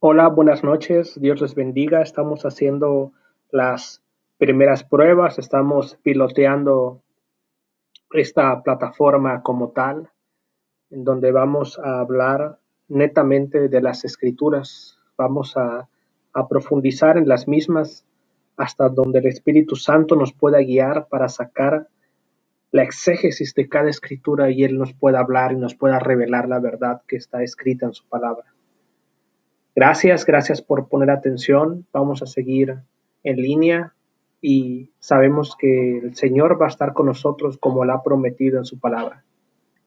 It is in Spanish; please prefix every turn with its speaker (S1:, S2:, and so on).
S1: Hola, buenas noches. Dios les bendiga. Estamos haciendo las primeras pruebas. Estamos piloteando esta plataforma como tal, en donde vamos a hablar netamente de las escrituras. Vamos a, a profundizar en las mismas hasta donde el Espíritu Santo nos pueda guiar para sacar la exégesis de cada escritura y Él nos pueda hablar y nos pueda revelar la verdad que está escrita en su palabra. Gracias, gracias por poner atención. Vamos a seguir en línea y sabemos que el Señor va a estar con nosotros como lo ha prometido en su palabra.